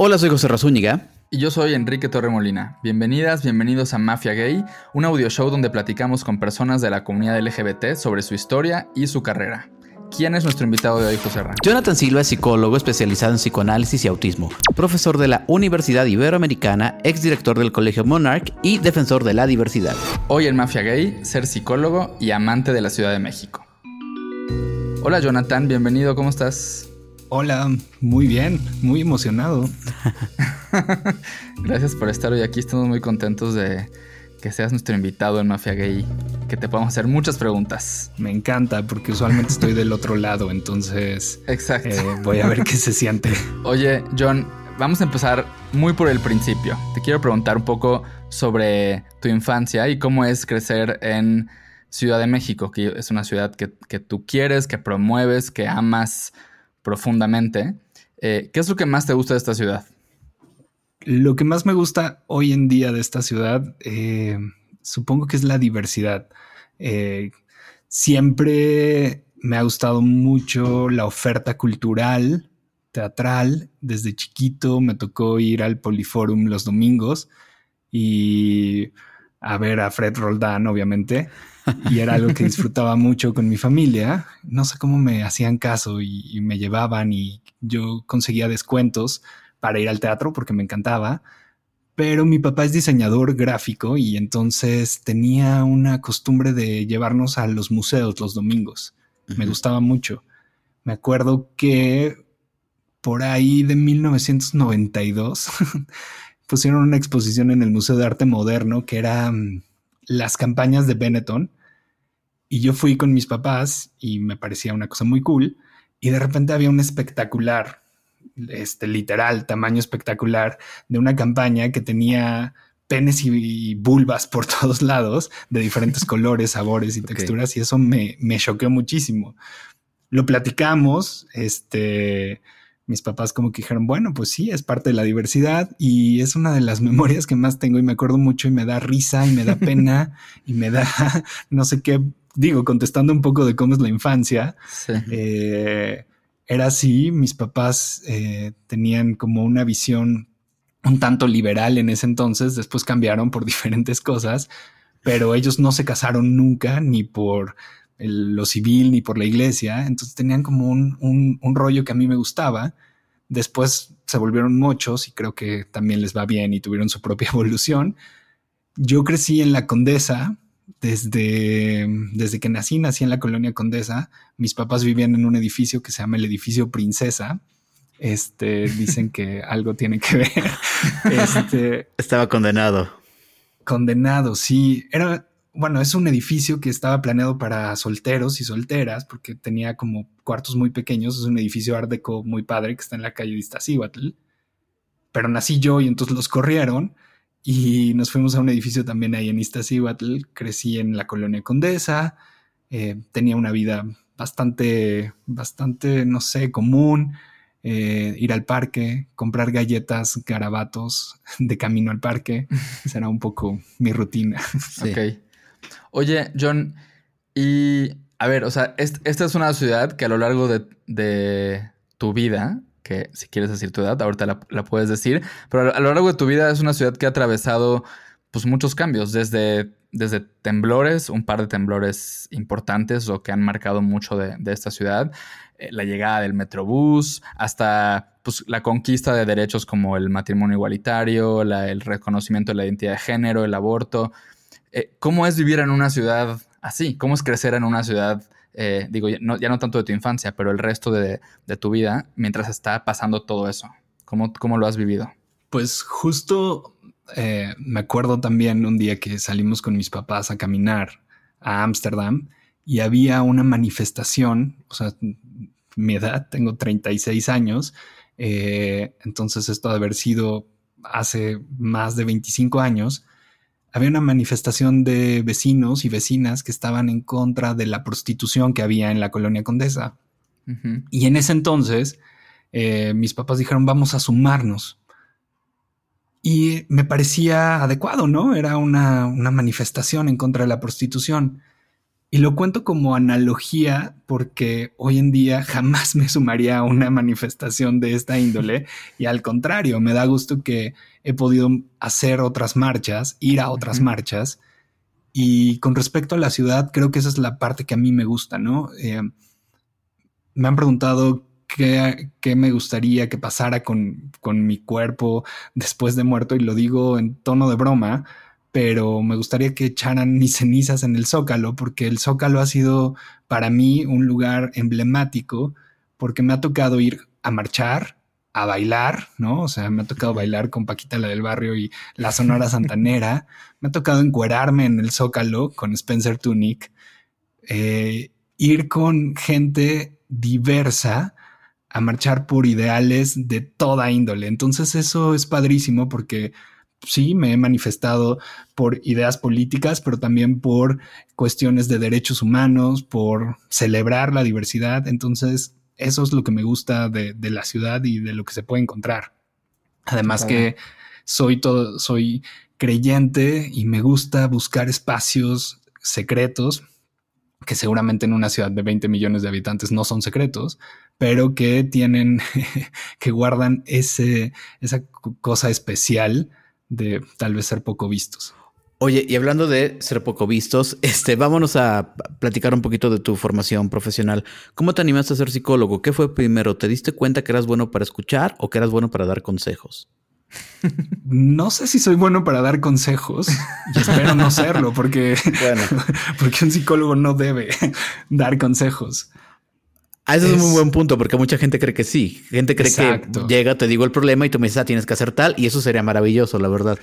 Hola, soy José Razúñiga. Y yo soy Enrique Torremolina. Bienvenidas, bienvenidos a Mafia Gay, un audio show donde platicamos con personas de la comunidad LGBT sobre su historia y su carrera. ¿Quién es nuestro invitado de hoy, José Ra? Jonathan Silva es psicólogo especializado en psicoanálisis y autismo, profesor de la Universidad Iberoamericana, exdirector del Colegio Monarch y defensor de la diversidad. Hoy en Mafia Gay, ser psicólogo y amante de la Ciudad de México. Hola Jonathan, bienvenido, ¿cómo estás? Hola, muy bien, muy emocionado. Gracias por estar hoy aquí. Estamos muy contentos de que seas nuestro invitado en Mafia Gay, que te podamos hacer muchas preguntas. Me encanta porque usualmente estoy del otro lado, entonces Exacto. Eh, voy a ver qué se siente. Oye, John, vamos a empezar muy por el principio. Te quiero preguntar un poco sobre tu infancia y cómo es crecer en Ciudad de México, que es una ciudad que, que tú quieres, que promueves, que amas profundamente. Eh, ¿Qué es lo que más te gusta de esta ciudad? Lo que más me gusta hoy en día de esta ciudad, eh, supongo que es la diversidad. Eh, siempre me ha gustado mucho la oferta cultural, teatral. Desde chiquito me tocó ir al Poliforum los domingos y a ver a Fred Roldán, obviamente y era algo que disfrutaba mucho con mi familia. No sé cómo me hacían caso y, me llevaban y yo conseguía descuentos para ir al teatro porque me encantaba. Pero mi papá es diseñador gráfico y entonces tenía una costumbre de llevarnos a los museos los domingos. Me gustaba mucho. Me acuerdo que por ahí de 1992 pusieron una exposición en el Museo de Arte Moderno que era mm, las campañas de Benetton y yo fui con mis papás y me parecía una cosa muy cool. Y de repente había un espectacular, este literal, tamaño espectacular, de una campaña que tenía penes y, vulvas por todos lados, de diferentes colores, sabores y texturas, y eso me, me choqueó muchísimo. Lo platicamos, este, mis papás como que dijeron, bueno, pues sí, es parte de la diversidad y es una de las memorias que más tengo y me acuerdo mucho y me da risa y me da pena y me da no sé qué digo, contestando un poco de cómo es la infancia, eh, era así, mis papás eh, tenían como una visión un tanto liberal en ese entonces, después cambiaron por diferentes cosas, pero ellos no se casaron nunca, ni por lo civil, ni por la iglesia, entonces tenían como un, un rollo que a mí me gustaba. Después se volvieron muchos y creo que también les va bien y tuvieron su propia evolución. Yo crecí en la Condesa, desde, desde que nací, nací en la colonia Condesa. Mis papás vivían en un edificio que se llama el edificio Princesa. Este, dicen que algo tiene que ver. Este, estaba condenado. Condenado, sí. Era, bueno, es un edificio que estaba planeado para solteros y solteras porque tenía como cuartos muy pequeños. Es un edificio art deco muy padre que está en la calle de Iztaccíhuatl. Pero nací yo y entonces los corrieron y nos fuimos a un edificio también ahí en Iztaccíhuatl. Crecí en la colonia Condesa. Eh, tenía una vida bastante, bastante, no sé, común. Eh, ir al parque, comprar galletas, garabatos de camino al parque. Será un poco mi rutina. Ok. Oye, John, y a ver, o sea, esta es una ciudad que a lo largo de, de tu vida que si quieres decir tu edad, ahorita la, puedes decir, pero a lo largo de tu vida es una ciudad que ha atravesado pues muchos cambios, desde, desde temblores, un par de temblores importantes o que han marcado mucho de, esta ciudad, eh, la llegada del metrobús, hasta pues, la conquista de derechos como el matrimonio igualitario, el reconocimiento de la identidad de género, el aborto. Eh, ¿Cómo es vivir en una ciudad así? ¿Cómo es crecer en una ciudad eh, digo, ya no, tanto de tu infancia, pero el resto de, tu vida mientras está pasando todo eso? ¿Cómo, cómo lo has vivido? Pues justo eh, me acuerdo también un día que salimos con mis papás a caminar a Ámsterdam y había una manifestación, o sea, mi edad, tengo 36 años, eh, entonces esto de haber sido hace más de 25 años, había una manifestación de vecinos y vecinas que estaban en contra de la prostitución que había en la colonia Condesa. Y en ese entonces, eh, mis papás dijeron, vamos a sumarnos. Y me parecía adecuado, ¿no? Era una, manifestación en contra de la prostitución. Y lo cuento como analogía porque hoy en día jamás me sumaría a una manifestación de esta índole y al contrario, me da gusto que he podido hacer otras marchas, ir a otras marchas. Y con respecto a la ciudad, creo que esa es la parte que a mí me gusta, ¿no? Eh, me han preguntado qué, qué, me gustaría que pasara con, con mi cuerpo después de muerto y lo digo en tono de broma pero me gustaría que echaran mis cenizas en el Zócalo, porque el Zócalo ha sido para mí un lugar emblemático, porque me ha tocado ir a marchar, a bailar, ¿no? O sea, me ha tocado bailar con Paquita la del barrio y la Sonora Santanera, me ha tocado encuerarme en el Zócalo con Spencer Tunic, eh, ir con gente diversa a marchar por ideales de toda índole. Entonces eso es padrísimo porque sí, me he manifestado por ideas políticas, pero también por cuestiones de derechos humanos, por celebrar la diversidad. Entonces, eso es lo que me gusta de, la ciudad y de lo que se puede encontrar. Además que soy todo, soy creyente y me gusta buscar espacios secretos que seguramente en una ciudad de 20 millones de habitantes no son secretos, pero que tienen, que guardan ese, esa cosa especial de tal vez ser poco vistos. Oye, y hablando de ser poco vistos, este, vámonos a platicar un poquito de tu formación profesional. ¿Cómo te animaste a ser psicólogo? ¿Qué fue primero? ¿Te diste cuenta que eras bueno para escuchar o que eras bueno para dar consejos? No sé si soy bueno para dar consejos y espero no serlo porque, porque un psicólogo no debe dar consejos. Ah, ese es, un muy buen punto, porque mucha gente cree que sí. Gente cree que llega, te digo el problema y tú me dices, ah, tienes que hacer tal, y eso sería maravilloso, la verdad.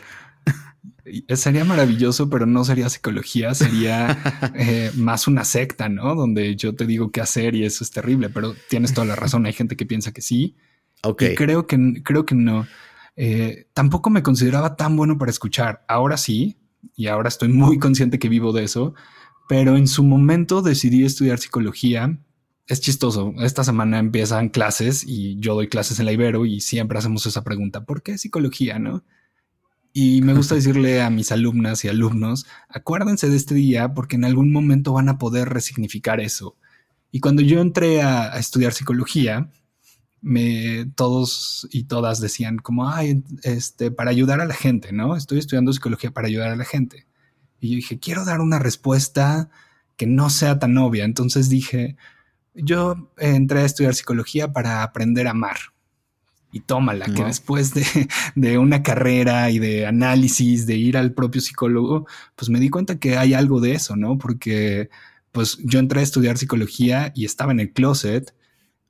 Sería maravilloso, pero no sería psicología, sería eh, más una secta, ¿no? Donde yo te digo qué hacer y eso es terrible, pero tienes toda la razón. Hay gente que piensa que sí. Ok. Y creo que, creo que no. Eh, tampoco me consideraba tan bueno para escuchar. Ahora sí, y ahora estoy muy consciente que vivo de eso, pero en su momento decidí estudiar psicología es chistoso. Esta semana empiezan clases y yo doy clases en la Ibero y siempre hacemos esa pregunta, ¿por qué psicología, no? Y me gusta decirle a mis alumnas y alumnos, acuérdense de este día porque en algún momento van a poder resignificar eso. Y cuando yo entré a, estudiar psicología, me, todos y todas decían como, ay, este, para ayudar a la gente, ¿no? Estoy estudiando psicología para ayudar a la gente. Y yo dije, quiero dar una respuesta que no sea tan obvia. Entonces dije, yo entré a estudiar psicología para aprender a amar. Y tómala, que después de, una carrera y de análisis, de ir al propio psicólogo, pues me di cuenta que hay algo de eso, ¿no? Porque pues yo entré a estudiar psicología y estaba en el closet.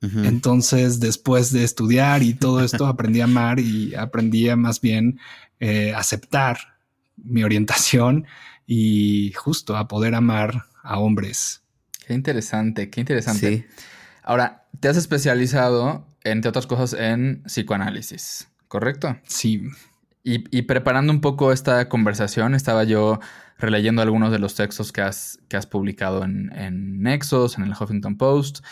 Entonces, después de estudiar y todo esto, aprendí a amar y aprendí a más bien eh, aceptar mi orientación y justo a poder amar a hombres Qué interesante, qué interesante. Ahora, te has especializado, entre otras cosas, en psicoanálisis, ¿correcto? Sí. Y, preparando un poco esta conversación, estaba yo releyendo algunos de los textos que has, que has publicado en, en Nexos, en el Huffington Post,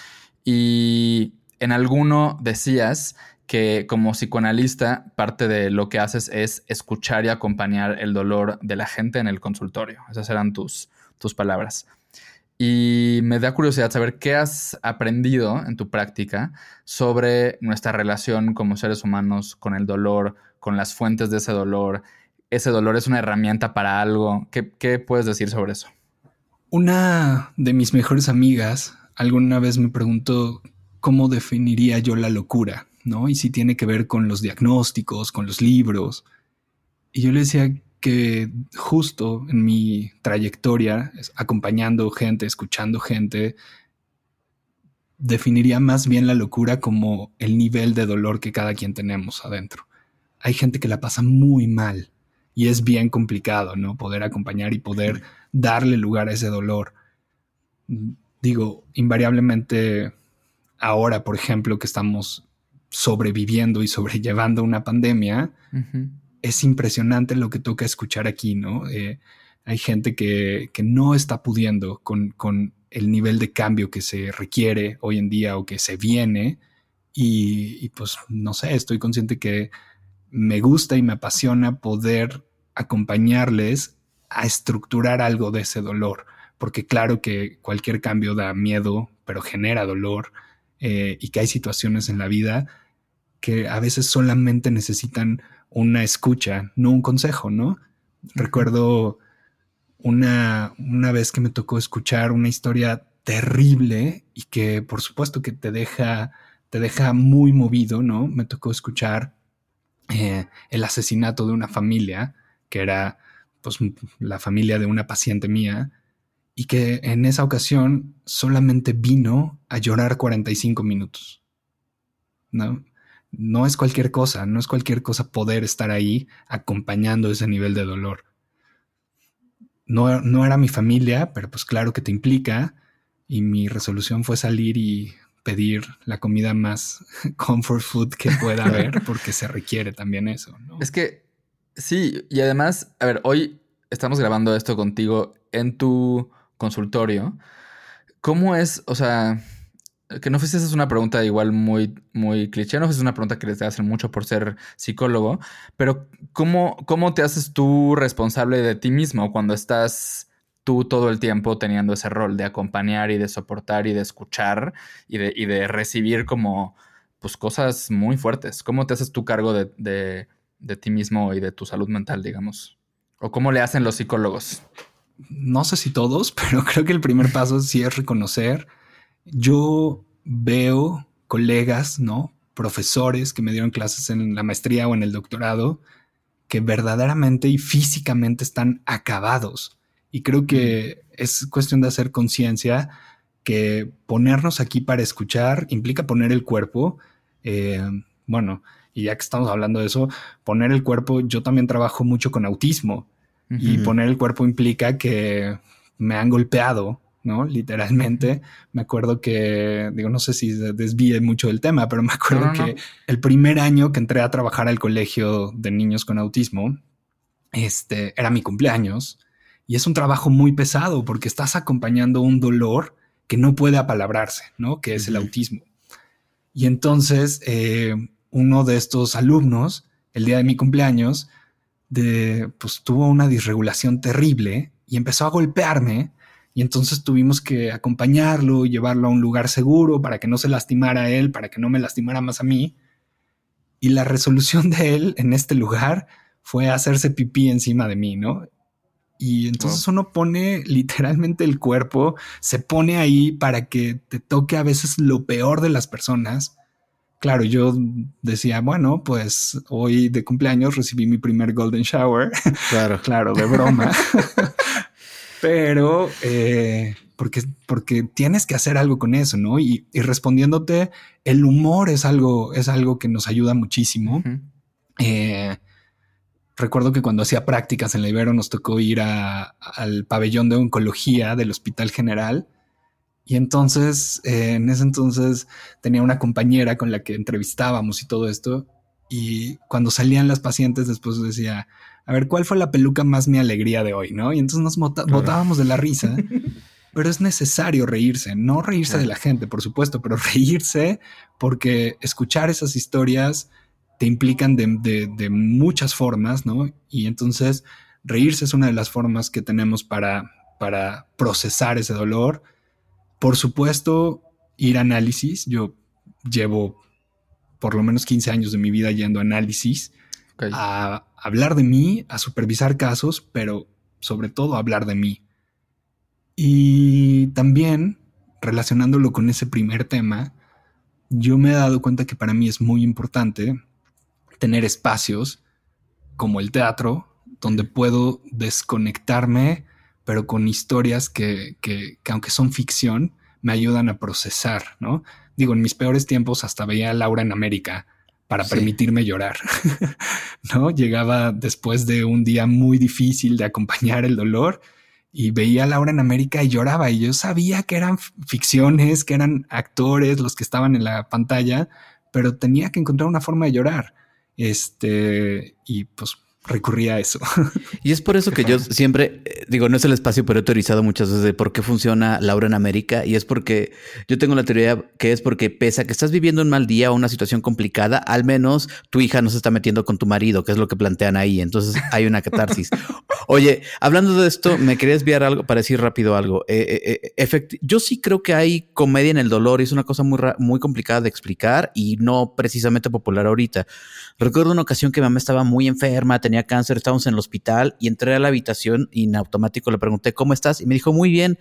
y en alguno decías que como psicoanalista parte de lo que haces es escuchar y acompañar el dolor de la gente en el consultorio. Esas eran tus, tus palabras. Y me da curiosidad saber qué has aprendido en tu práctica sobre nuestra relación como seres humanos con el dolor, con las fuentes de ese dolor. ¿Ese dolor es una herramienta para algo? ¿Qué, puedes decir sobre eso? Una de mis mejores amigas alguna vez me preguntó cómo definiría yo la locura, ¿no? Y si tiene que ver con los diagnósticos, con los libros. Y yo le decía que justo en mi trayectoria, acompañando gente, escuchando gente, definiría más bien la locura como el nivel de dolor que cada quien tenemos adentro. Hay gente que la pasa muy mal y es bien complicado, ¿no? Poder acompañar y poder darle lugar a ese dolor. Digo, invariablemente ahora, por ejemplo, que estamos sobreviviendo y sobrellevando una pandemia, es impresionante lo que toca escuchar aquí, ¿no? Eh, hay gente que, no está pudiendo con, el nivel de cambio que se requiere hoy en día o que se viene. Y, pues no sé, estoy consciente que me gusta y me apasiona poder acompañarles a estructurar algo de ese dolor, porque claro que cualquier cambio da miedo, pero genera dolor eh, y que hay situaciones en la vida que a veces solamente necesitan una escucha, no un consejo, ¿no? Recuerdo una, una vez que me tocó escuchar una historia terrible y que por supuesto que te deja, te deja muy movido, ¿no? Me tocó escuchar eh, el asesinato de una familia, que era pues la familia de una paciente mía, y que en esa ocasión solamente vino a llorar 45 minutos. ¿No? No es cualquier cosa, no es cualquier cosa poder estar ahí acompañando ese nivel de dolor. No, no era mi familia, pero pues claro que te implica, y mi resolución fue salir y pedir la comida más comfort food que pueda haber, porque se requiere también eso. ¿no? Es que sí, y además, a ver, hoy estamos grabando esto contigo en tu consultorio. ¿Cómo es, o sea, que no sé esa es una pregunta igual muy, muy cliché, no sé si es una pregunta que les hacen mucho por ser psicólogo, pero ¿cómo, ¿cómo te haces tú responsable de ti mismo cuando estás tú todo el tiempo teniendo ese rol de acompañar y de soportar y de escuchar y de, y de recibir como pues cosas muy fuertes. ¿Cómo te haces tú cargo de, de, de, ti mismo y de tu salud mental, digamos? ¿O cómo le hacen los psicólogos? No sé si todos, pero creo que el primer paso sí es reconocer. Yo veo colegas, ¿no? Profesores que me dieron clases en la maestría o en el doctorado, que verdaderamente y físicamente están acabados y creo que es cuestión de hacer conciencia que ponernos aquí para escuchar implica poner el cuerpo. Eh, bueno, y ya que estamos hablando de eso, poner el cuerpo, yo también trabajo mucho con autismo y poner el cuerpo implica que me han golpeado, ¿no? Literalmente. Me acuerdo que, digo, no sé si desvíe mucho del tema, pero me acuerdo que el primer año que entré a trabajar al colegio de niños con autismo, este, era mi cumpleaños y es un trabajo muy pesado porque estás acompañando un dolor que no puede apalabrarse, ¿no? Que es el autismo. Y entonces, eh, uno de estos alumnos, el día de mi cumpleaños, de, pues tuvo una disregulación terrible y empezó a golpearme. Y entonces tuvimos que acompañarlo, llevarlo a un lugar seguro para que no se lastimara a él, para que no me lastimara más a mí. Y la resolución de él en este lugar fue hacerse pipí encima de mí, ¿no? Y entonces uno pone literalmente el cuerpo, se pone ahí para que te toque a veces lo peor de las personas. Claro, yo decía, bueno, pues hoy de cumpleaños recibí mi primer golden shower. Claro, claro, de broma. Pero eh, porque, porque tienes que hacer algo con eso, ¿no? Y, respondiéndote, el humor es algo, es algo que nos ayuda muchísimo. eh, recuerdo que cuando hacía prácticas en la Ibero nos tocó ir al pabellón de oncología del Hospital General. Y entonces, eh, en ese entonces tenía una compañera con la que entrevistábamos y todo esto. Y cuando salían las pacientes, después decía, a ver, ¿cuál fue la peluca más mi alegría de hoy? ¿No? Y entonces nos botábamos de la risa. pero es necesario reírse, no reírse de la gente, por supuesto, pero reírse porque escuchar esas historias te implican de, muchas formas, ¿no? Y entonces reírse es una de las formas que tenemos para, para procesar ese dolor. Por supuesto, ir a análisis. Yo llevo por lo menos 15 años de mi vida yendo a análisis, a hablar de mí, a supervisar casos, pero sobre todo hablar de mí. Y también, relacionándolo con ese primer tema, yo me he dado cuenta que para mí es muy importante tener espacios como el teatro, donde puedo desconectarme, pero con historias que, que, aunque son ficción, me ayudan a procesar, ¿no? Digo, en mis peores tiempos hasta veía a Laura en América para permitirme llorar, ¿no? Llegaba después de un día muy difícil de acompañar el dolor y veía a Laura en América y lloraba y yo sabía que eran ficciones, que eran actores los que estaban en la pantalla, pero tenía que encontrar una forma de llorar. Este, y pues recurría a eso. Y es por eso que yo siempre, eh, digo, no es el espacio, pero he teorizado muchas veces de por qué funciona Laura en América. Y es porque yo tengo la teoría que es porque pese a que estás viviendo un mal día o una situación complicada, al menos tu hija no se está metiendo con tu marido, que es lo que plantean ahí. Entonces hay una catarsis. Oye, hablando de esto, me quería desviar algo para decir rápido algo. Eh, eh, yo sí creo que hay comedia en el dolor y es una cosa muy, muy complicada de explicar y no precisamente popular ahorita. Recuerdo una ocasión que mi mamá estaba muy enferma, tenía cáncer, estábamos en el hospital y entré a la habitación y en automático le pregunté, ¿cómo estás? Y me dijo, muy bien.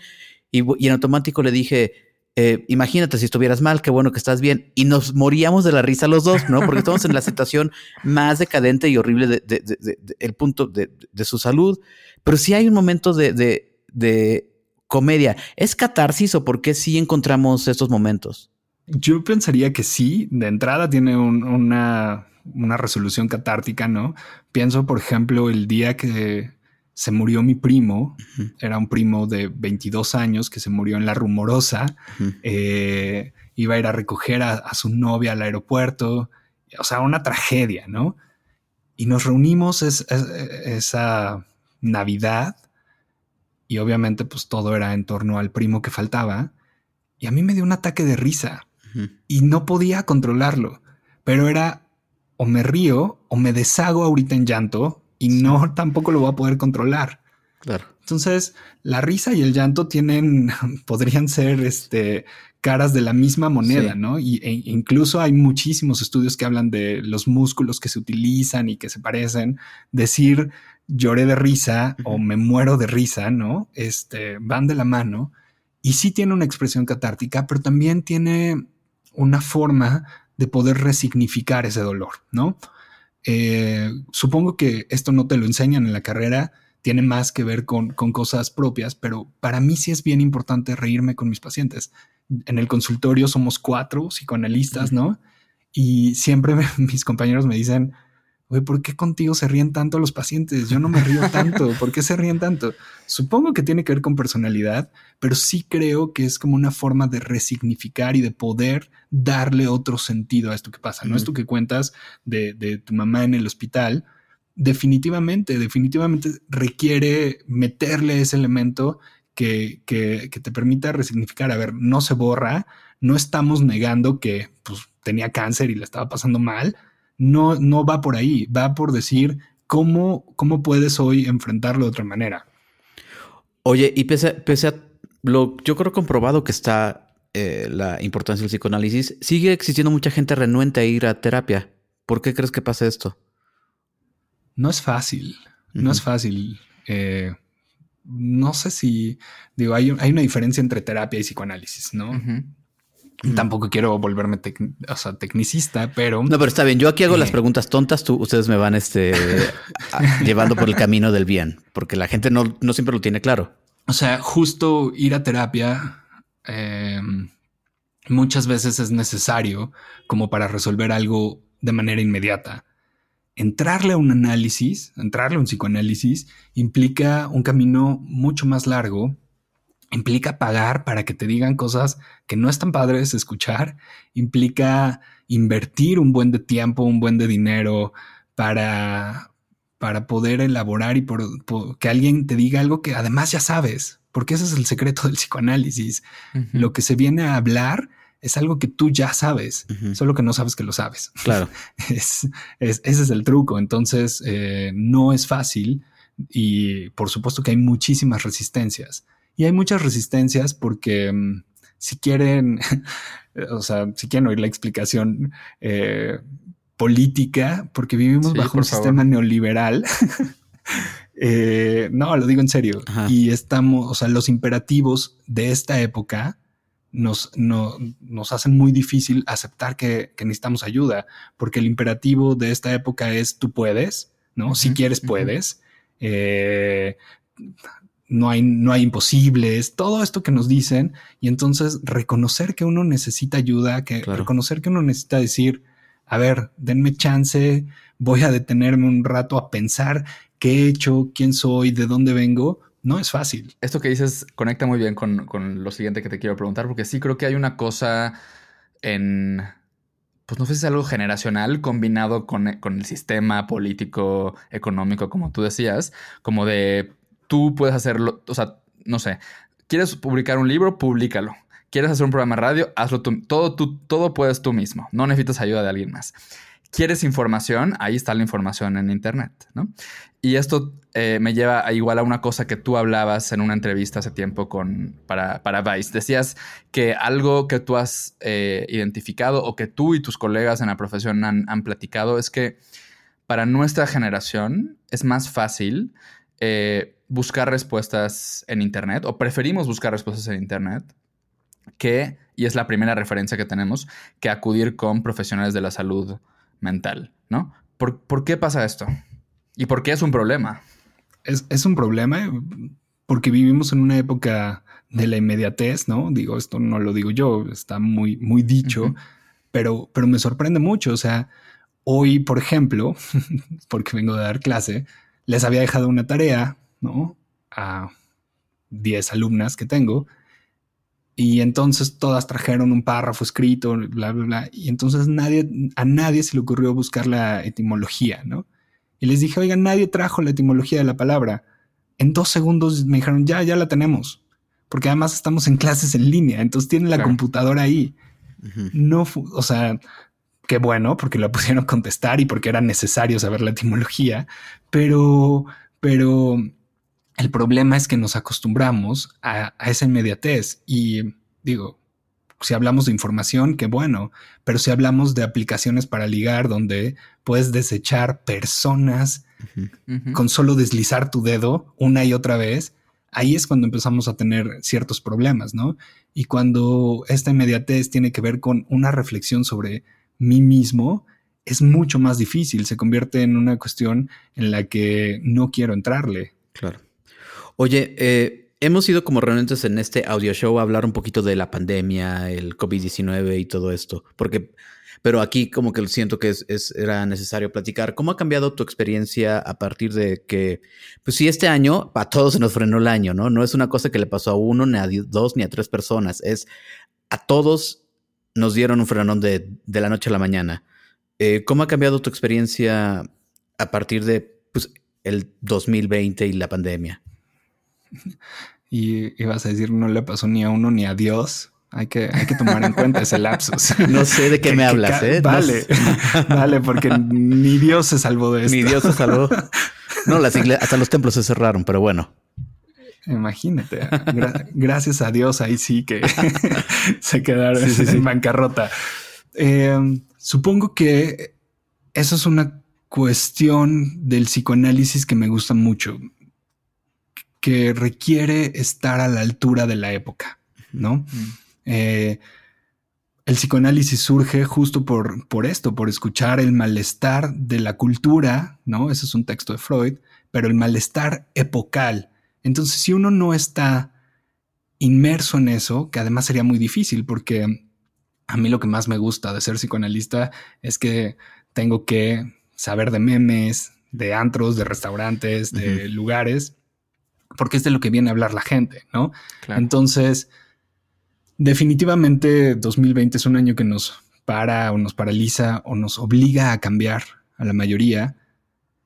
Y, en automático le dije, eh, imagínate si estuvieras mal, qué bueno que estás bien. Y nos moríamos de la risa los dos, ¿no? Porque estamos en la situación más decadente y horrible del de, el punto de, su salud. Pero si hay un momento de, comedia. ¿Es catarsis o por qué sí encontramos estos momentos? Yo pensaría que sí. De entrada tiene una una resolución catártica, ¿no? Pienso, por ejemplo, el día que se murió mi primo, era un primo de 22 años que se murió en La Rumorosa, eh, iba a ir a recoger a, su novia al aeropuerto, o sea, una tragedia, ¿no? Y nos reunimos esa Navidad y obviamente pues todo era en torno al primo que faltaba y a mí me dio un ataque de risa y no podía controlarlo, pero era o me río o me deshago ahorita en llanto y no tampoco lo voy a poder controlar. Claro. Entonces, la risa y el llanto tienen, podrían ser este, caras de la misma moneda, ¿no? Y, e incluso hay muchísimos estudios que hablan de los músculos que se utilizan y que se parecen. Decir lloré de risa o me muero de risa, ¿no? Este, van de la mano y sí tiene una expresión catártica, pero también tiene una forma de poder resignificar ese dolor, ¿no? Eh, supongo que esto no te lo enseñan en la carrera, tiene más que ver con, cosas propias, pero para mí sí es bien importante reírme con mis pacientes. En el consultorio somos cuatro psicoanalistas, ¿no? Y siempre mis compañeros me dicen, ¿por qué contigo se ríen tanto los pacientes? Yo no me río tanto. ¿Por qué se ríen tanto? Supongo que tiene que ver con personalidad, pero sí creo que es como una forma de resignificar y de poder darle otro sentido a esto que pasa. ¿No? Esto que cuentas de, tu mamá en el hospital, definitivamente, definitivamente requiere meterle ese elemento que, que, te permita resignificar. A ver, no se borra, no estamos negando que pues, tenía cáncer y le estaba pasando mal no, no va por ahí, va por decir cómo, cómo puedes hoy enfrentarlo de otra manera. Oye, y pese, pese a lo, yo creo comprobado que está eh, la importancia del psicoanálisis, sigue existiendo mucha gente renuente a ir a terapia. ¿Por qué crees que pasa esto? No es fácil, no es fácil. Eh, no sé si, digo, hay, hay, una diferencia entre terapia y psicoanálisis, ¿no? Tampoco quiero volverme o sea, tecnicista, pero. No, pero está bien. Yo aquí hago las eh, preguntas tontas. Tú, ustedes me van este, llevando por el camino del bien, porque la gente no, no siempre lo tiene claro. O sea, justo ir a terapia em, muchas veces es necesario como para resolver algo de manera inmediata. Entrarle a un análisis, entrarle a un psicoanálisis, implica un camino mucho más largo implica pagar para que te digan cosas que no están padres escuchar, implica invertir un buen de tiempo, un buen de dinero para, para poder elaborar y por, que alguien te diga algo que además ya sabes, porque ese es el secreto del psicoanálisis. Lo que se viene a hablar es algo que tú ya sabes, solo que no sabes que lo sabes. Claro. es, ese es el truco. Entonces, eh, no es fácil y por supuesto que hay muchísimas resistencias. Y hay muchas resistencias porque mm, si quieren, o sea, si quieren oír la explicación eh, política, porque vivimos bajo un sistema neoliberal. Eh, no, lo digo en serio. Y estamos, o sea, los imperativos de esta época nos, nos hacen muy difícil aceptar que, necesitamos ayuda, porque el imperativo de esta época es tú puedes, ¿no? si quieres, puedes. Eh, no hay, no hay imposibles, todo esto que nos dicen, y entonces reconocer que uno necesita ayuda, que reconocer que uno necesita decir, a ver, denme chance, voy a detenerme un rato a pensar qué he hecho, quién soy, de dónde vengo, no es fácil. Esto que dices conecta muy bien con, con lo siguiente que te quiero preguntar, porque sí creo que hay una cosa en pues no sé si es algo generacional combinado con, con el sistema político, económico, como tú decías, como de tú puedes hacerlo, o sea, no sé, quieres publicar un libro, públicalo. Quieres hacer un programa de radio, hazlo tú. Todo, tú, todo puedes tú mismo. No necesitas ayuda de alguien más. ¿Quieres información? Ahí está la información en Internet, ¿no? Y esto eh, me lleva igual a una cosa que tú hablabas en una entrevista hace tiempo con, para, para Vice. Decías que algo que tú has eh, identificado o que tú y tus colegas en la profesión han, han platicado es que para nuestra generación es más fácil eh, buscar respuestas en Internet o preferimos buscar respuestas en Internet que, y es la primera referencia que tenemos, que acudir con profesionales de la salud mental, ¿no? ¿Por, ¿por qué pasa esto? ¿Y por qué es un problema? Es, es, un problema porque vivimos en una época de la inmediatez, ¿no? Digo, esto no lo digo yo, está muy, muy dicho, uh -huh. pero, pero me sorprende mucho. O sea, hoy, por ejemplo, porque vengo de dar clase, les había dejado una tarea, ¿no? A 10 alumnas que tengo. Y entonces todas trajeron un párrafo escrito, bla, bla, bla. Y entonces nadie, a nadie se le ocurrió buscar la etimología, ¿no? Y les dije, oigan, nadie trajo la etimología de la palabra. En dos segundos me dijeron, ya, ya la tenemos. Porque además estamos en clases en línea, entonces tienen la claro. computadora ahí. Uh -huh. No, o sea, qué bueno, porque la pusieron a contestar y porque era necesario saber la etimología, pero, pero el problema es que nos acostumbramos a, a esa inmediatez y digo, si hablamos de información, qué bueno, pero si hablamos de aplicaciones para ligar donde puedes desechar personas uh -huh. con solo deslizar tu dedo una y otra vez, ahí es cuando empezamos a tener ciertos problemas, ¿no? Y cuando esta inmediatez tiene que ver con una reflexión sobre mí mismo, es mucho más difícil, se convierte en una cuestión en la que no quiero entrarle. Claro. Oye, eh, hemos ido como reunentes en este audio show a hablar un poquito de la pandemia, el COVID-19 y todo esto, porque, pero aquí como que siento que es, es, era necesario platicar. ¿Cómo ha cambiado tu experiencia a partir de que, pues si este año a todos se nos frenó el año, ¿no? No es una cosa que le pasó a uno, ni a dos, ni a tres personas, es a todos nos dieron un frenón de, de la noche a la mañana. Eh, ¿Cómo ha cambiado tu experiencia a partir de pues, el 2020 y la pandemia? Y ibas a decir, no le pasó ni a uno ni a Dios. Hay que, hay que tomar en cuenta ese lapsus. No sé de qué que, me hablas, que, ¿eh? Vale, no vale, porque ni Dios se salvó de esto. Ni Dios se salvó. No, las iglesias, hasta los templos se cerraron, pero bueno. Imagínate, gra gracias a Dios ahí sí que se quedaron sí, sí, sí. en bancarrota. Eh, supongo que eso es una cuestión del psicoanálisis que me gusta mucho, que requiere estar a la altura de la época, ¿no? Mm. Eh, el psicoanálisis surge justo por, por esto, por escuchar el malestar de la cultura, ¿no? Ese es un texto de Freud, pero el malestar epocal entonces, si uno no está inmerso en eso, que además sería muy difícil, porque a mí lo que más me gusta de ser psicoanalista es que tengo que saber de memes, de antros, de restaurantes, de uh -huh. lugares, porque es de lo que viene a hablar la gente, ¿no? Claro. Entonces, definitivamente 2020 es un año que nos para o nos paraliza o nos obliga a cambiar a la mayoría.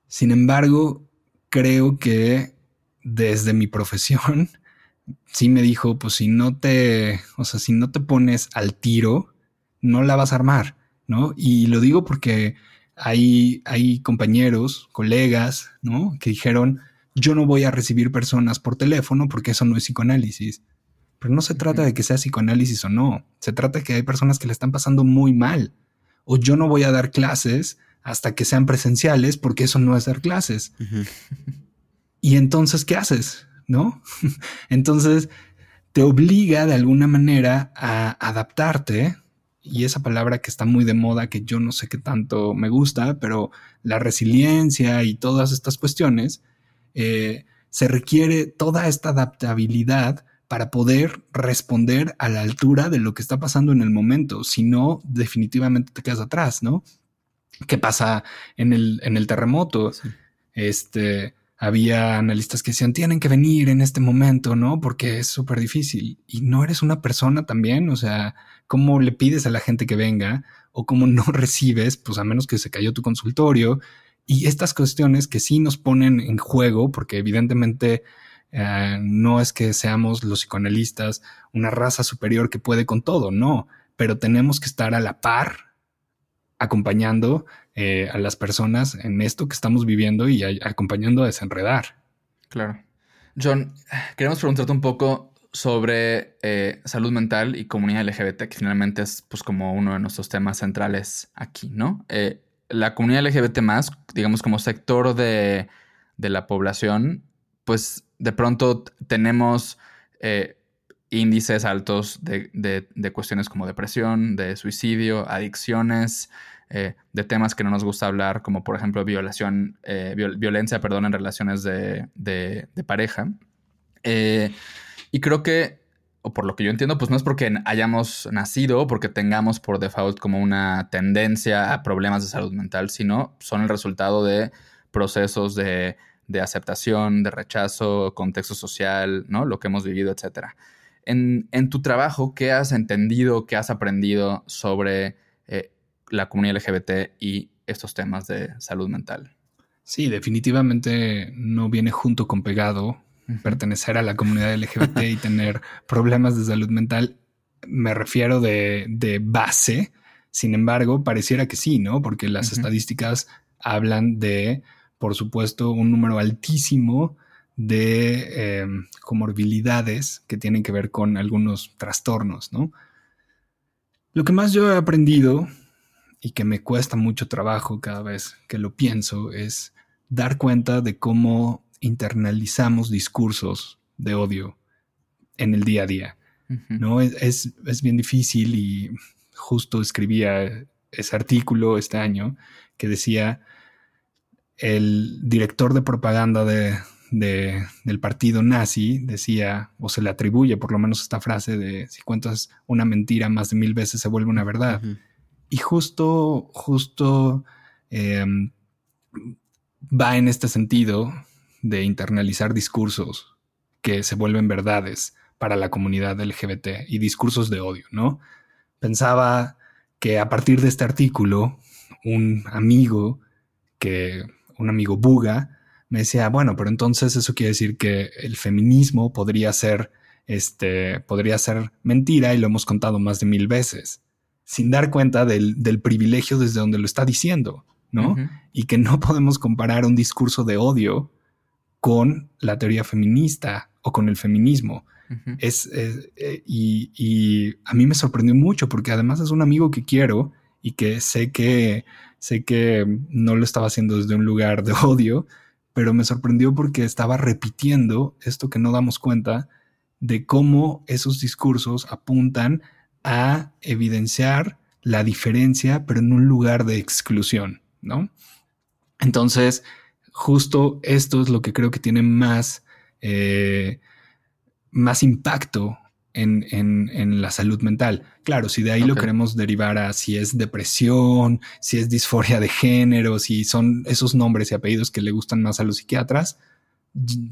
Sin embargo, creo que desde mi profesión, sí me dijo, pues si no te, o sea, si no te pones al tiro, no la vas a armar, ¿no? Y lo digo porque hay, hay compañeros, colegas, ¿no? Que dijeron, yo no voy a recibir personas por teléfono porque eso no es psicoanálisis. Pero no se trata de que sea psicoanálisis o no, se trata de que hay personas que le están pasando muy mal. O yo no voy a dar clases hasta que sean presenciales porque eso no es dar clases. Uh -huh. Y entonces, ¿qué haces? ¿No? entonces, te obliga de alguna manera a adaptarte. Y esa palabra que está muy de moda, que yo no sé qué tanto me gusta, pero la resiliencia y todas estas cuestiones, eh, se requiere toda esta adaptabilidad para poder responder a la altura de lo que está pasando en el momento. Si no, definitivamente te quedas atrás, ¿no? ¿Qué pasa en el, en el terremoto? Sí. Este, había analistas que decían, tienen que venir en este momento, ¿no? Porque es súper difícil. Y no eres una persona también, o sea, ¿cómo le pides a la gente que venga? O cómo no recibes, pues a menos que se cayó tu consultorio. Y estas cuestiones que sí nos ponen en juego, porque evidentemente eh, no es que seamos los psicoanalistas una raza superior que puede con todo, no, pero tenemos que estar a la par acompañando eh, a las personas en esto que estamos viviendo y acompañando a desenredar. Claro. John, queremos preguntarte un poco sobre eh, salud mental y comunidad LGBT, que finalmente es pues como uno de nuestros temas centrales aquí, ¿no? La comunidad LGBT más, digamos como sector de, de, la población, pues de pronto tenemos índices altos de, de, cuestiones como depresión, de suicidio, adicciones, eh, de temas que no nos gusta hablar, como por ejemplo violación, eh, violencia, perdón, en relaciones de, pareja. Eh, y creo que, o por lo que yo entiendo, pues no es porque hayamos nacido porque tengamos por default como una tendencia a problemas de salud mental, sino son el resultado de procesos de, aceptación, de rechazo, contexto social, ¿no? Lo que hemos vivido, etc. En, en tu trabajo, ¿qué has entendido, qué has aprendido sobre la comunidad LGBT y estos temas de salud mental. Sí, definitivamente no viene junto con pegado pertenecer a la comunidad LGBT y tener problemas de salud mental. Me refiero de, base. Sin embargo, pareciera que sí, ¿no? Porque las estadísticas hablan de, por supuesto, un número altísimo de em, comorbilidades que tienen que ver con algunos trastornos, ¿no? Lo que más yo he aprendido y que me cuesta mucho trabajo cada vez que lo pienso es dar cuenta de cómo internalizamos discursos de odio en el día a día. ¿no? Es, es, bien difícil y justo escribía ese artículo este año que decía el director de propaganda de, del partido nazi decía, o se le atribuye por lo menos esta frase de si cuentas una mentira más de mil veces se vuelve una verdad. Y justo, justo em, va en este sentido de internalizar discursos que se vuelven verdades para la comunidad LGBT y discursos de odio, ¿no? Pensaba que a partir de este artículo, un amigo que, un amigo buga, me decía, bueno, pero entonces eso quiere decir que el feminismo podría ser, este, podría ser mentira y lo hemos contado más de mil veces sin dar cuenta del, privilegio desde donde lo está diciendo, ¿no? Y que no podemos comparar un discurso de odio con la teoría feminista o con el feminismo. es, eh, y, a mí me sorprendió mucho porque además es un amigo que quiero y que sé que sé que no lo estaba haciendo desde un lugar de odio, pero me sorprendió porque estaba repitiendo esto que no damos cuenta de cómo esos discursos apuntan a evidenciar la diferencia, pero en un lugar de exclusión, ¿no? Entonces, justo esto es lo que creo que tiene más, eh, más impacto en, la salud mental. Claro, si de ahí lo queremos derivar a si es depresión, si es disforia de género, si son esos nombres y apellidos que le gustan más a los psiquiatras,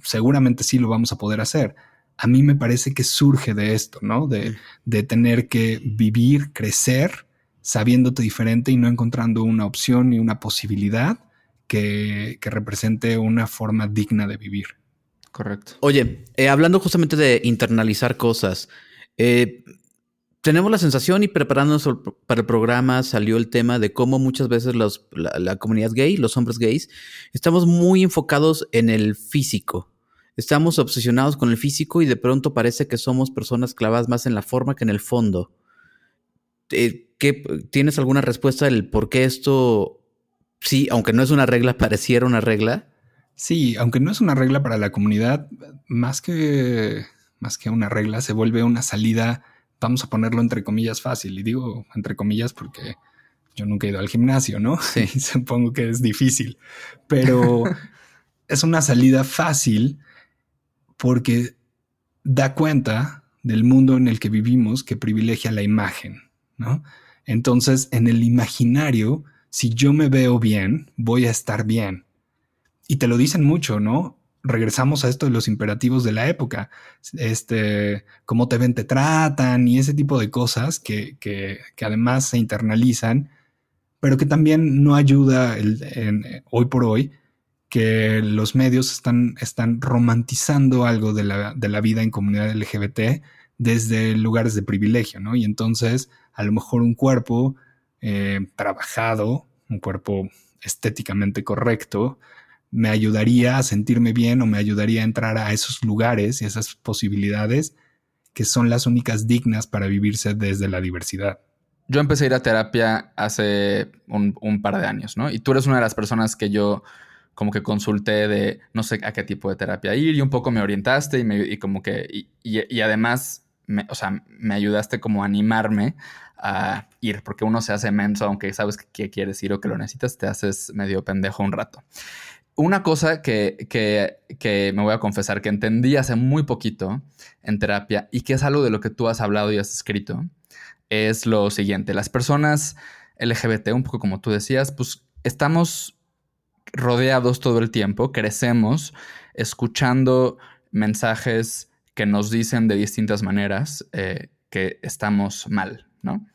seguramente sí lo vamos a poder hacer a mí me parece que surge de esto, ¿no? De, de tener que vivir, crecer, sabiéndote diferente y no encontrando una opción ni una posibilidad que, que represente una forma digna de vivir. Correcto. Oye, eh, hablando justamente de internalizar cosas, eh, tenemos la sensación y preparándonos para el programa salió el tema de cómo muchas veces los, la, la, comunidad gay, los hombres gays, estamos muy enfocados en el físico. Estamos obsesionados con el físico y de pronto parece que somos personas clavadas más en la forma que en el fondo. Eh, ¿Tienes alguna respuesta del por qué esto, sí, aunque no es una regla, pareciera una regla? Sí, aunque no es una regla para la comunidad, más que, más que una regla, se vuelve una salida, vamos a ponerlo entre comillas fácil. Y digo entre comillas porque yo nunca he ido al gimnasio, ¿no? Sí. Supongo que es difícil, pero es una salida fácil porque da cuenta del mundo en el que vivimos que privilegia la imagen, ¿no? Entonces, en el imaginario, si yo me veo bien, voy a estar bien. y te lo dicen mucho, ¿no? regresamos a esto de los imperativos de la época, este, cómo te ven, te tratan y ese tipo de cosas que, que, que además se internalizan, pero que también no ayuda hoy por hoy que los medios están, están romantizando algo de la, de la, vida en comunidad LGBT desde lugares de privilegio, ¿no? Y entonces a lo mejor un cuerpo eh, trabajado, un cuerpo estéticamente correcto, me ayudaría a sentirme bien o me ayudaría a entrar a esos lugares y esas posibilidades que son las únicas dignas para vivirse desde la diversidad. Yo empecé a ir a terapia hace un, par de años, ¿no? Y tú eres una de las personas que yo como que consulté de no sé a qué tipo de terapia ir y un poco me orientaste y, como que, y, además, me, o sea, me ayudaste como a animarme a ir, porque uno se hace menso, aunque sabes que quieres ir o que lo necesitas, te haces medio pendejo un rato. Una cosa que, que, me voy a confesar que entendí hace muy poquito en terapia y que es algo de lo que tú has hablado y has escrito, es lo siguiente. Las personas LGBT, un poco como tú decías, pues estamos rodeados todo el tiempo, crecemos escuchando mensajes que nos dicen de distintas maneras eh, que estamos mal, ¿no?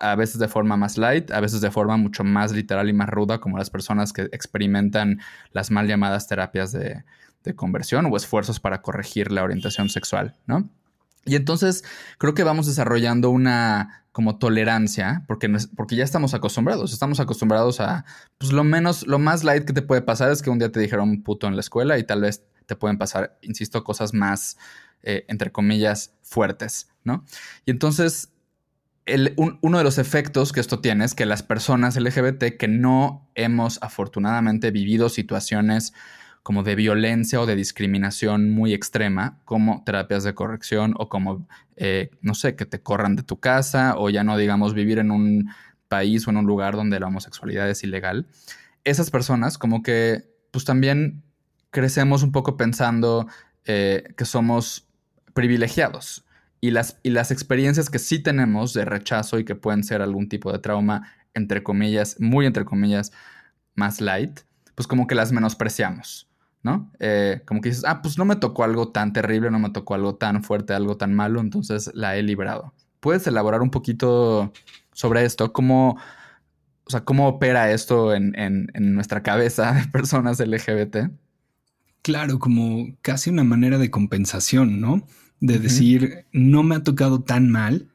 A veces de forma más light, a veces de forma mucho más literal y más ruda, como las personas que experimentan las mal llamadas terapias de, conversión o esfuerzos para corregir la orientación sexual, ¿no? Y entonces creo que vamos desarrollando una como tolerancia, porque, porque ya estamos acostumbrados, estamos acostumbrados a, pues lo menos, lo más light que te puede pasar es que un día te dijeron puto en la escuela y tal vez te pueden pasar, insisto, cosas más, eh, entre comillas, fuertes, ¿no? Y entonces uno de los efectos que esto tiene es que las personas LGBT que no hemos afortunadamente vivido situaciones como de violencia o de discriminación muy extrema, como terapias de corrección o como, eh, no sé, que te corran de tu casa o ya no digamos vivir en un país o en un lugar donde la homosexualidad es ilegal, esas personas como que pues también crecemos un poco pensando eh, que somos privilegiados y las, y las experiencias que sí tenemos de rechazo y que pueden ser algún tipo de trauma, entre comillas, muy entre comillas, más light, pues como que las menospreciamos, ¿no? Eh, como que dices, ah, pues no me tocó algo tan terrible, no me tocó algo tan fuerte, algo tan malo, entonces la he librado. ¿Puedes elaborar un poquito sobre esto? ¿Cómo, o sea, cómo opera esto en, en, en nuestra cabeza de personas LGBT? Claro, como casi una manera de compensación, ¿no? De decir, no me ha tocado tan mal,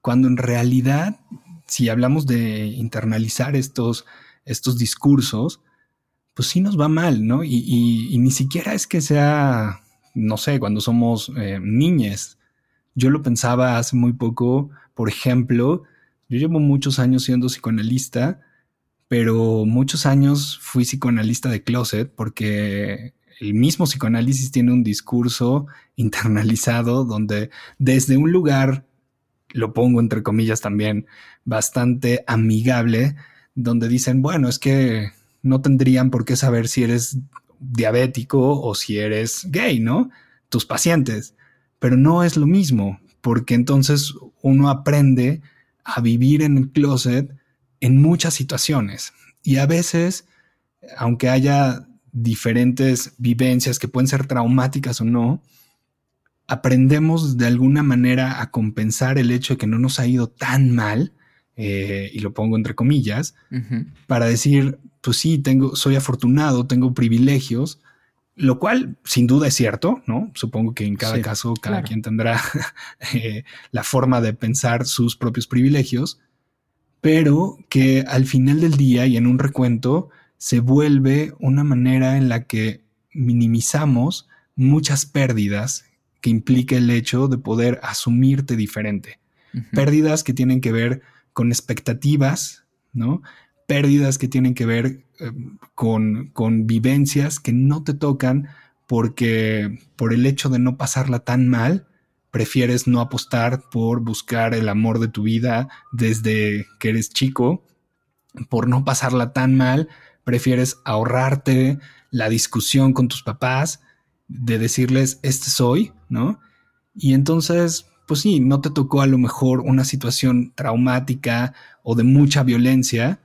cuando en realidad, si hablamos de internalizar estos, estos discursos, pues sí nos va mal, ¿no? Y, ni siquiera es que sea, no sé, cuando somos eh, niñes. Yo lo pensaba hace muy poco, por ejemplo, yo llevo muchos años siendo psicoanalista, pero muchos años fui psicoanalista de closet porque el mismo psicoanálisis tiene un discurso internalizado donde desde un lugar, lo pongo entre comillas también, bastante amigable, donde dicen, bueno, es que no tendrían por qué saber si eres diabético o si eres gay, ¿no? Tus pacientes. Pero no es lo mismo, porque entonces uno aprende a vivir en el closet en muchas situaciones. Y a veces, aunque haya diferentes vivencias que pueden ser traumáticas o no, aprendemos de alguna manera a compensar el hecho de que no nos ha ido tan mal, eh, y lo pongo entre comillas, para decir, pues sí, tengo, soy afortunado, tengo privilegios, lo cual sin duda es cierto, ¿no? Supongo que en cada caso cada quien tendrá eh, la forma de pensar sus propios privilegios, pero que al final del día y en un recuento, se vuelve una manera en la que minimizamos muchas pérdidas que implica el hecho de poder asumirte diferente. Pérdidas que tienen que ver con expectativas, ¿no? Pérdidas que tienen que ver eh, con, con vivencias que no te tocan porque por el hecho de no pasarla tan mal, prefieres no apostar por buscar el amor de tu vida desde que eres chico, por no pasarla tan mal, prefieres ahorrarte la discusión con tus papás, de decirles, este soy, ¿no? Y entonces, pues sí, no te tocó a lo mejor una situación traumática o de mucha violencia,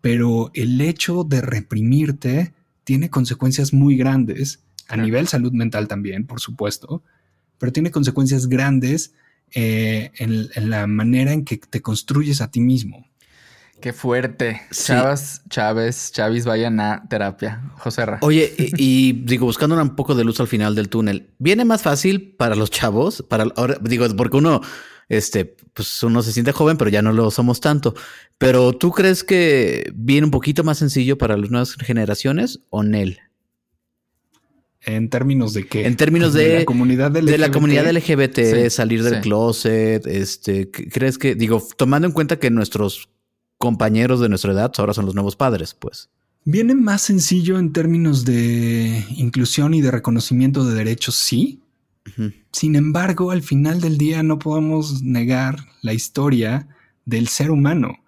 pero el hecho de reprimirte tiene consecuencias muy grandes a nivel salud mental también, por supuesto, pero tiene consecuencias grandes eh, en, la manera en que te construyes a ti mismo. Qué fuerte. Chavas, Chávez, Chávez, vayan a terapia. José Ra. Oye, y, digo, buscando un poco de luz al final del túnel, ¿viene más fácil para los chavos? Para ahora, digo, porque uno, este, pues uno se siente joven, pero ya no lo somos tanto. Pero ¿tú crees que viene un poquito más sencillo para las nuevas generaciones o Nel? En términos de qué? En términos de, la comunidad LGBT. De la comunidad LGBT, salir del closet, este, ¿crees que, digo, tomando en cuenta que nuestros compañeros de nuestra edad ahora son los nuevos padres, pues? Viene más sencillo en términos de inclusión y de reconocimiento de derechos, sí. Sin embargo, al final del día no podemos negar la historia del ser humano.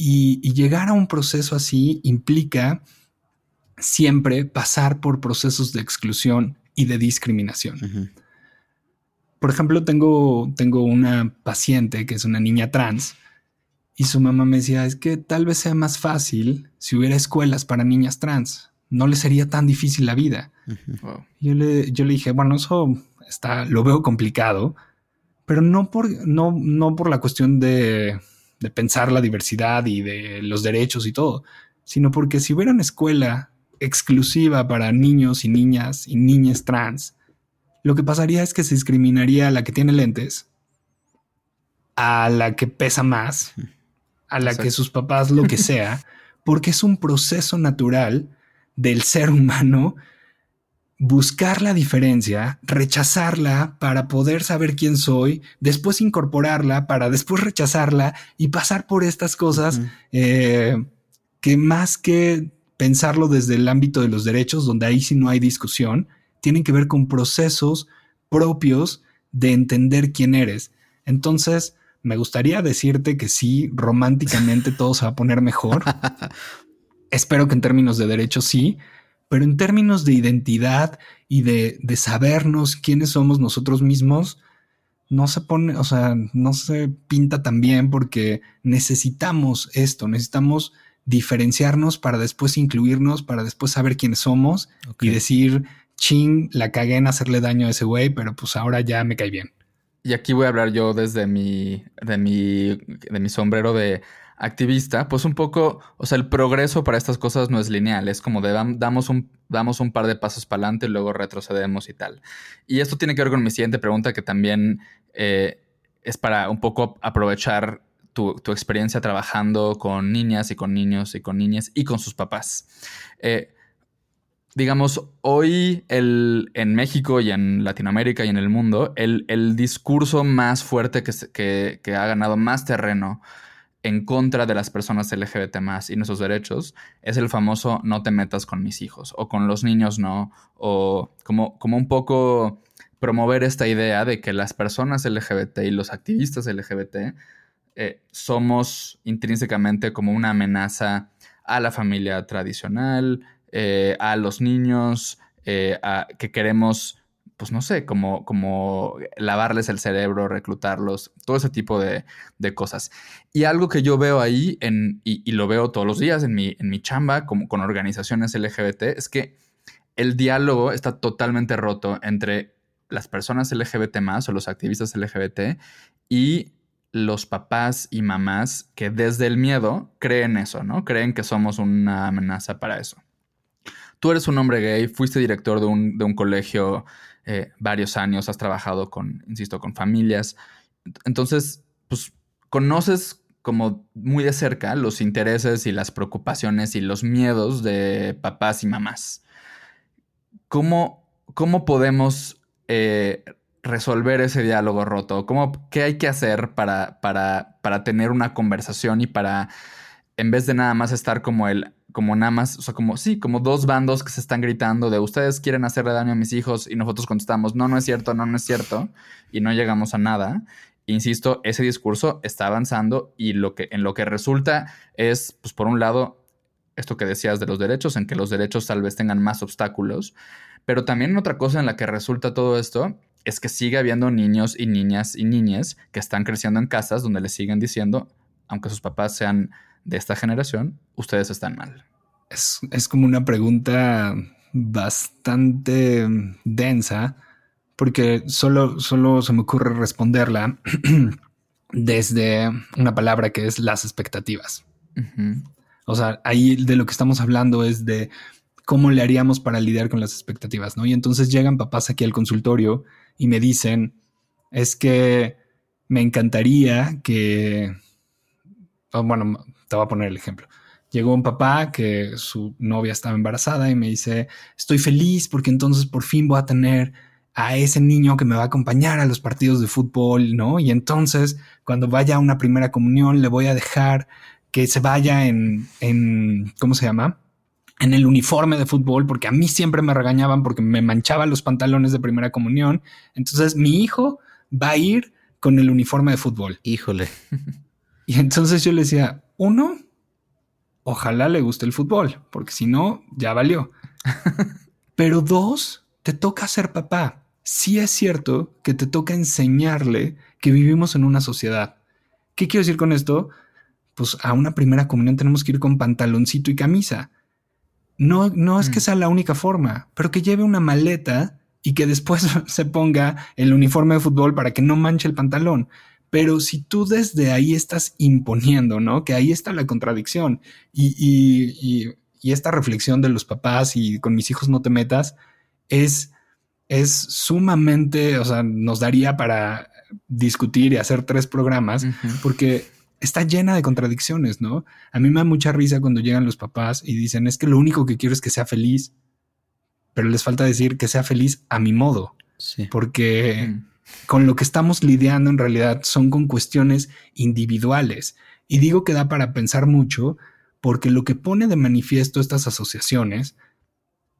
y llegar a un proceso así implica siempre pasar por procesos de exclusión y de discriminación. Por ejemplo, tengo, tengo una paciente que es una niña trans y su mamá me decía, es que tal vez sea más fácil si hubiera escuelas para niñas trans. No le sería tan difícil la vida. yo, le, yo le dije, bueno, eso está, lo veo complicado, pero no por, no, no por la cuestión de, de pensar la diversidad y de los derechos y todo, sino porque si hubiera una escuela exclusiva para niños y niñas y niñas trans, lo que pasaría es que se discriminaría a la que tiene lentes, a la que pesa más, a la que sus papás lo que sea, porque es un proceso natural del ser humano buscar la diferencia, rechazarla para poder saber quién soy, después incorporarla para después rechazarla y pasar por estas cosas eh, que más que pensarlo desde el ámbito de los derechos, donde ahí sí no hay discusión, tienen que ver con procesos propios de entender quién eres. Entonces, me gustaría decirte que sí, románticamente todo se va a poner mejor. Espero que en términos de derechos sí, pero en términos de identidad y de, de sabernos quiénes somos nosotros mismos, no se pone, o sea, no se pinta tan bien porque necesitamos esto, necesitamos diferenciarnos para después incluirnos, para después saber quiénes somos y decir, ching, la cagué en hacerle daño a ese güey, pero pues ahora ya me cae bien. Y aquí voy a hablar yo desde mi, de mi, de mi sombrero de activista, pues un poco, o sea, el progreso para estas cosas no es lineal, es como de damos un, damos un par de pasos para adelante y luego retrocedemos y tal. Y esto tiene que ver con mi siguiente pregunta que también eh, es para un poco aprovechar tu, experiencia trabajando con niñas y con niños y con niñas y con sus papás. Eh, digamos, hoy el, en México y en Latinoamérica y en el mundo, el, discurso más fuerte que, que, ha ganado más terreno en contra de las personas LGBT más y nuestros derechos es el famoso no te metas con mis hijos o con los niños no, o como, como un poco promover esta idea de que las personas LGBT y los activistas LGBT eh, somos intrínsecamente como una amenaza a la familia tradicional, eh, a los niños, eh, que queremos, pues no sé, como, como lavarles el cerebro, reclutarlos, todo ese tipo de, cosas. Y algo que yo veo ahí, en, y, lo veo todos los días en mi, en mi chamba como, con organizaciones LGBT, es que el diálogo está totalmente roto entre las personas LGBT más o los activistas LGBT y los papás y mamás que desde el miedo creen eso, ¿no? Creen que somos una amenaza para eso. Tú eres un hombre gay, fuiste director de un, colegio eh, varios años, has trabajado con, insisto, con familias. Entonces, pues conoces como muy de cerca los intereses y las preocupaciones y los miedos de papás y mamás. ¿Cómo, cómo podemos eh, resolver ese diálogo roto? ¿Cómo, ¿Qué hay que hacer para, para, para tener una conversación y para, en vez de nada más estar como el, como nada más, o sea, como, sí, como dos bandos que se están gritando de ustedes quieren hacerle daño a mis hijos y nosotros contestamos, no, no es cierto, no, no es cierto, y no llegamos a nada. Insisto, ese discurso está avanzando y lo que, en lo que resulta es, pues por un lado, esto que decías de los derechos, en que los derechos tal vez tengan más obstáculos, pero también otra cosa en la que resulta todo esto es que sigue habiendo niños y niñas y niñas que están creciendo en casas donde les siguen diciendo, aunque sus papás sean de esta generación, ustedes están mal. es, es como una pregunta bastante densa porque solo, solo se me ocurre responderla desde una palabra que es las expectativas. O sea, ahí de lo que estamos hablando es de cómo le haríamos para lidiar con las expectativas, ¿no? Y entonces llegan papás aquí al consultorio y me dicen, es que me encantaría que, oh, bueno, te voy a poner el ejemplo. Llegó un papá que su novia estaba embarazada y me dice, estoy feliz porque entonces por fin voy a tener a ese niño que me va a acompañar a los partidos de fútbol, ¿no? Y entonces, cuando vaya a una primera comunión, le voy a dejar que se vaya en, en, ¿cómo se llama? En el uniforme de fútbol, porque a mí siempre me regañaban porque me manchaba los pantalones de primera comunión. Entonces, mi hijo va a ir con el uniforme de fútbol. Híjole. Y entonces yo le decía, uno, ojalá le guste el fútbol, porque si no, ya valió. Pero dos, te toca ser papá sí es cierto que te toca enseñarle que vivimos en una sociedad. ¿Qué quiero decir con esto? Pues a una primera comunión tenemos que ir con pantaloncito y camisa. No, no es que mm. sea la única forma, pero que lleve una maleta y que después se ponga el uniforme de fútbol para que no manche el pantalón. Pero si tú desde ahí estás imponiendo, ¿no? Que ahí está la contradicción y, y, y esta reflexión de los papás y con mis hijos no te metas es es sumamente, o sea, nos daría para discutir y hacer tres programas, porque está llena de contradicciones, ¿no? A mí me da mucha risa cuando llegan los papás y dicen, es que lo único que quiero es que sea feliz, pero les falta decir que sea feliz a mi modo, porque con lo que estamos lidiando en realidad son con cuestiones individuales. Y digo que da para pensar mucho, porque lo que pone de manifiesto estas asociaciones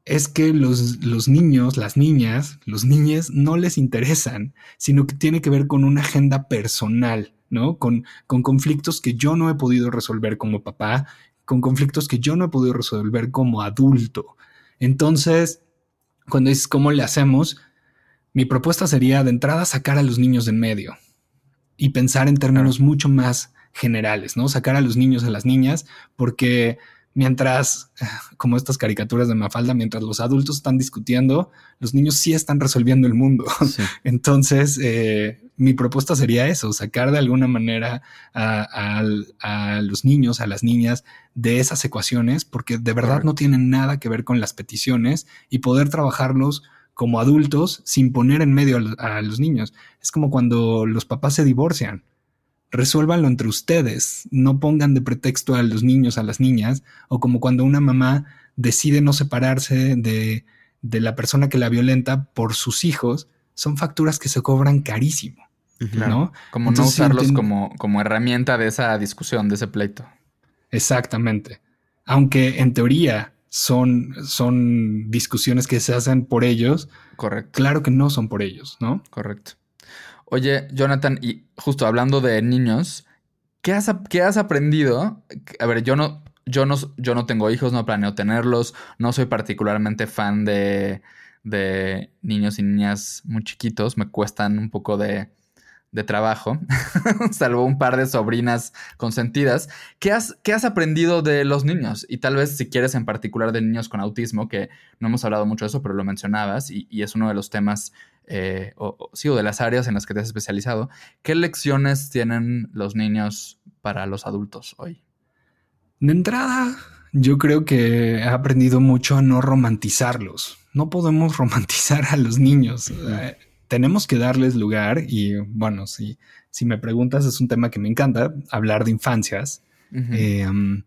es que los, los, niños, las niñas, los niños no les interesan, sino que tiene que ver con una agenda personal, ¿no? Con, con conflictos que yo no he podido resolver como papá, con conflictos que yo no he podido resolver como adulto. Entonces, cuando dices cómo le hacemos, mi propuesta sería de entrada sacar a los niños de en medio y pensar en términos mucho más generales, ¿no? Sacar a los niños a las niñas, porque mientras, como estas caricaturas de Mafalda, mientras los adultos están discutiendo, los niños sí están resolviendo el mundo. Entonces, eh, mi propuesta sería eso, sacar de alguna manera a, los niños, a las niñas de esas ecuaciones, porque de verdad no tienen nada que ver con las peticiones y poder trabajarlos como adultos sin poner en medio a los niños. Es como cuando los papás se divorcian resuélvanlo entre ustedes, no pongan de pretexto a los niños, a las niñas, o como cuando una mamá decide no separarse de, de la persona que la violenta por sus hijos, son facturas que se cobran carísimo. ¿no? Como no usarlos como, como herramienta de esa discusión, de ese pleito. Exactamente. Aunque en teoría son, son discusiones que se hacen por ellos. Correcto. Claro que no son por ellos, ¿no? Correcto. Oye, Jonathan, y justo hablando de niños, ¿qué has, has aprendido? A ver, yo no, yo no, yo no tengo hijos, no planeo tenerlos, no soy particularmente fan de, de niños y niñas muy chiquitos, me cuestan un poco de, de trabajo, salvo un par de sobrinas consentidas. ¿Qué has, ¿Qué has aprendido de los niños? Y tal vez si quieres en particular de niños con autismo, que no hemos hablado mucho de eso, pero lo mencionabas y, y es uno de los temas eh, o, sí, o de las áreas en las que te has especializado, ¿qué lecciones tienen los niños para los adultos hoy? De entrada, yo creo que he aprendido mucho a no romantizarlos. No podemos romantizar a los niños. Eh, tenemos que darles lugar y bueno, si, si me preguntas, es un tema que me encanta, hablar de infancias. Em,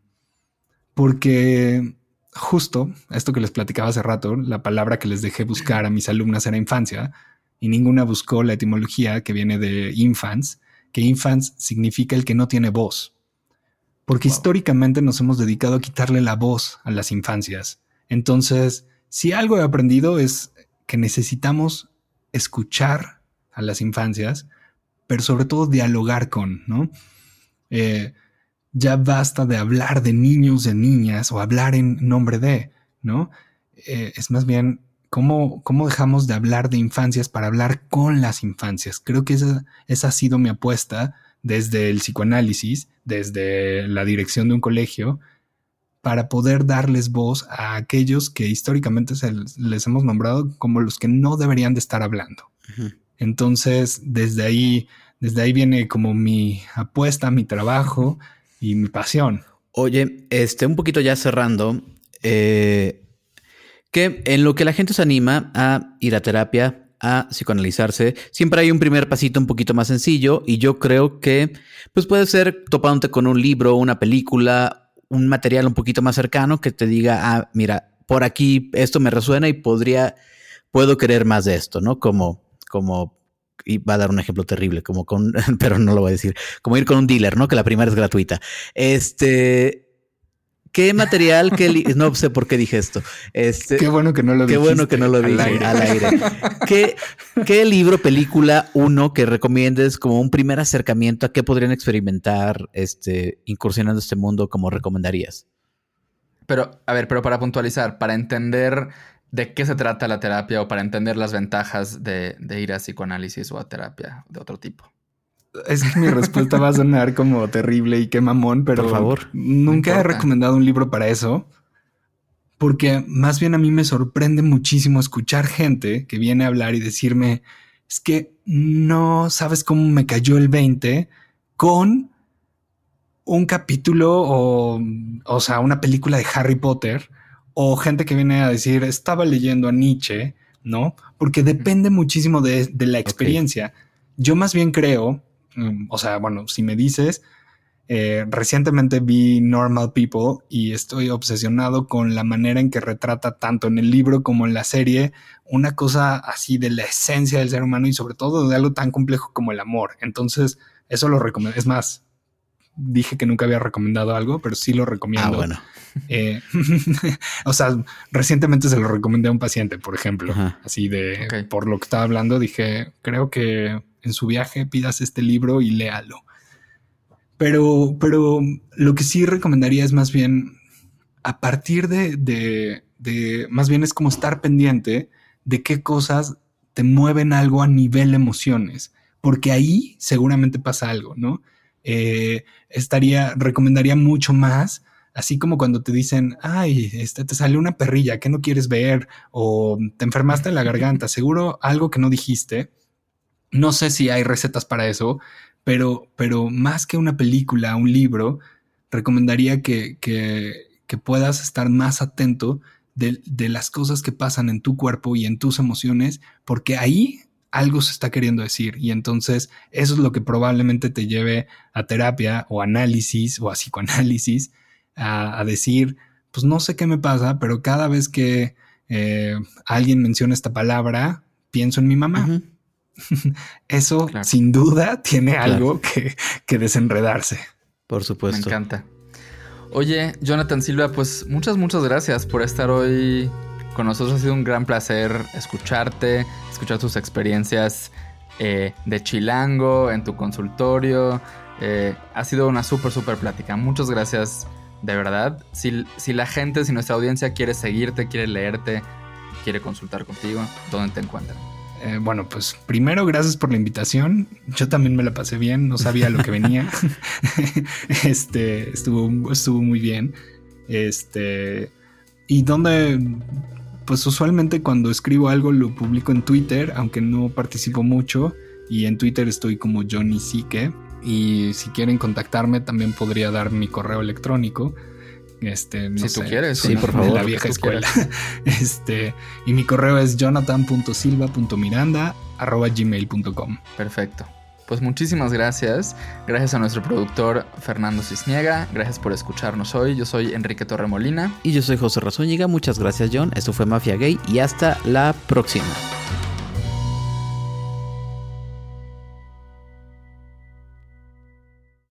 porque justo esto que les platicaba hace rato, la palabra que les dejé buscar a mis alumnas era infancia, y ninguna buscó la etimología que viene de infants, que infants significa el que no tiene voz. Porque históricamente nos hemos dedicado a quitarle la voz a las infancias. Entonces, si algo he aprendido es que necesitamos escuchar a las infancias, pero sobre todo dialogar con, ¿no? Eh, ya basta de hablar de niños, de niñas o hablar en nombre de, ¿no? Eh, es más bien ¿Cómo, dejamos de hablar de infancias para hablar con las infancias? Creo que esa, esa ha sido mi apuesta desde el psicoanálisis, desde la dirección de un colegio, para poder darles voz a aquellos que históricamente se les hemos nombrado como los que no deberían de estar hablando. Entonces, desde ahí, desde ahí viene como mi apuesta, mi trabajo y mi pasión. Oye, este, un poquito ya cerrando, eh, que en lo que la gente se anima a ir a terapia, a psicoanalizarse, siempre hay un primer pasito un poquito más sencillo y yo creo que pues puede ser topándote con un libro, una película, un material un poquito más cercano que te diga, ah, mira, por aquí esto me resuena y podría, puedo querer más de esto, ¿no? Como, como, y va a dar un ejemplo terrible, como con, pero no lo voy a decir, como ir con un dealer, ¿no? Que la primera es gratuita. Este, ¿Qué material? Qué no sé por qué dije esto. Este, qué bueno que no lo Qué bueno que no lo dije al aire. ¿Qué, ¿Qué, libro, película, uno que recomiendes como un primer acercamiento a qué podrían experimentar este, incursionando este mundo como recomendarías? Pero, a ver, pero para puntualizar, para entender de qué se trata la terapia o para entender las ventajas de, de ir a psicoanálisis o a terapia de otro tipo. Es que mi respuesta va a sonar como terrible y qué mamón, pero por favor. Nunca he recomendado un libro para eso. Porque más bien a mí me sorprende muchísimo escuchar gente que viene a hablar y decirme, es que no sabes cómo me cayó el 20 con un capítulo o, o sea, una película de Harry Potter o gente que viene a decir, estaba leyendo a Nietzsche, ¿no? Porque depende muchísimo de, la experiencia. Yo más bien creo o sea, bueno, si me dices, eh, recientemente vi Normal People y estoy obsesionado con la manera en que retrata tanto en el libro como en la serie una cosa así de la esencia del ser humano y sobre todo de algo tan complejo como el amor. Entonces, eso lo recomiendo. Es más, dije que nunca había recomendado algo, pero sí lo recomiendo. Ah, bueno. Eh, o sea, recientemente se lo recomendé a un paciente, por ejemplo, así de por lo que estaba hablando, dije, creo que en su viaje pidas este libro y léalo. Pero, pero lo que sí recomendaría es más bien, a partir de, de, de, más bien es como estar pendiente de qué cosas te mueven algo a nivel emociones, porque ahí seguramente pasa algo, ¿no? Eh, estaría, recomendaría mucho más, así como cuando te dicen, ay, este, te salió una perrilla que no quieres ver o te enfermaste en la garganta, seguro algo que no dijiste no sé si hay recetas para eso, pero, pero más que una película, un libro, recomendaría que, que, puedas estar más atento de, de, las cosas que pasan en tu cuerpo y en tus emociones, porque ahí algo se está queriendo decir y entonces eso es lo que probablemente te lleve a terapia o análisis o a psicoanálisis a, decir, pues no sé qué me pasa, pero cada vez que eh, alguien menciona esta palabra, pienso en mi mamá. Eso sin duda tiene algo que, desenredarse. Por supuesto. Me encanta. Oye, Jonathan Silva, pues muchas, muchas gracias por estar hoy con nosotros. Ha sido un gran placer escucharte, escuchar tus experiencias eh, de chilango en tu consultorio. Eh, ha sido una súper, súper plática. Muchas gracias, de verdad. Si, si la gente, si nuestra audiencia quiere seguirte, quiere leerte, quiere consultar contigo, ¿dónde te encuentran? Eh, bueno, pues primero, gracias por la invitación. Yo también me la pasé bien, no sabía lo que venía. este estuvo, estuvo muy bien. Este, y donde, pues usualmente cuando escribo algo lo publico en Twitter, aunque no participo mucho. Y en Twitter estoy como Johnny Sique. Y si quieren contactarme, también podría dar mi correo electrónico este, si tú quieres, sí, por favor. La vieja escuela. Este, y mi correo es jonathan.silva.miranda.gmail.com. Perfecto. Pues muchísimas gracias. Gracias a nuestro productor Fernando Cisniega. Gracias por escucharnos hoy. Yo soy Enrique Torremolina. Y yo soy José Razóñiga. Muchas gracias, John. Esto fue Mafia Gay y hasta la próxima.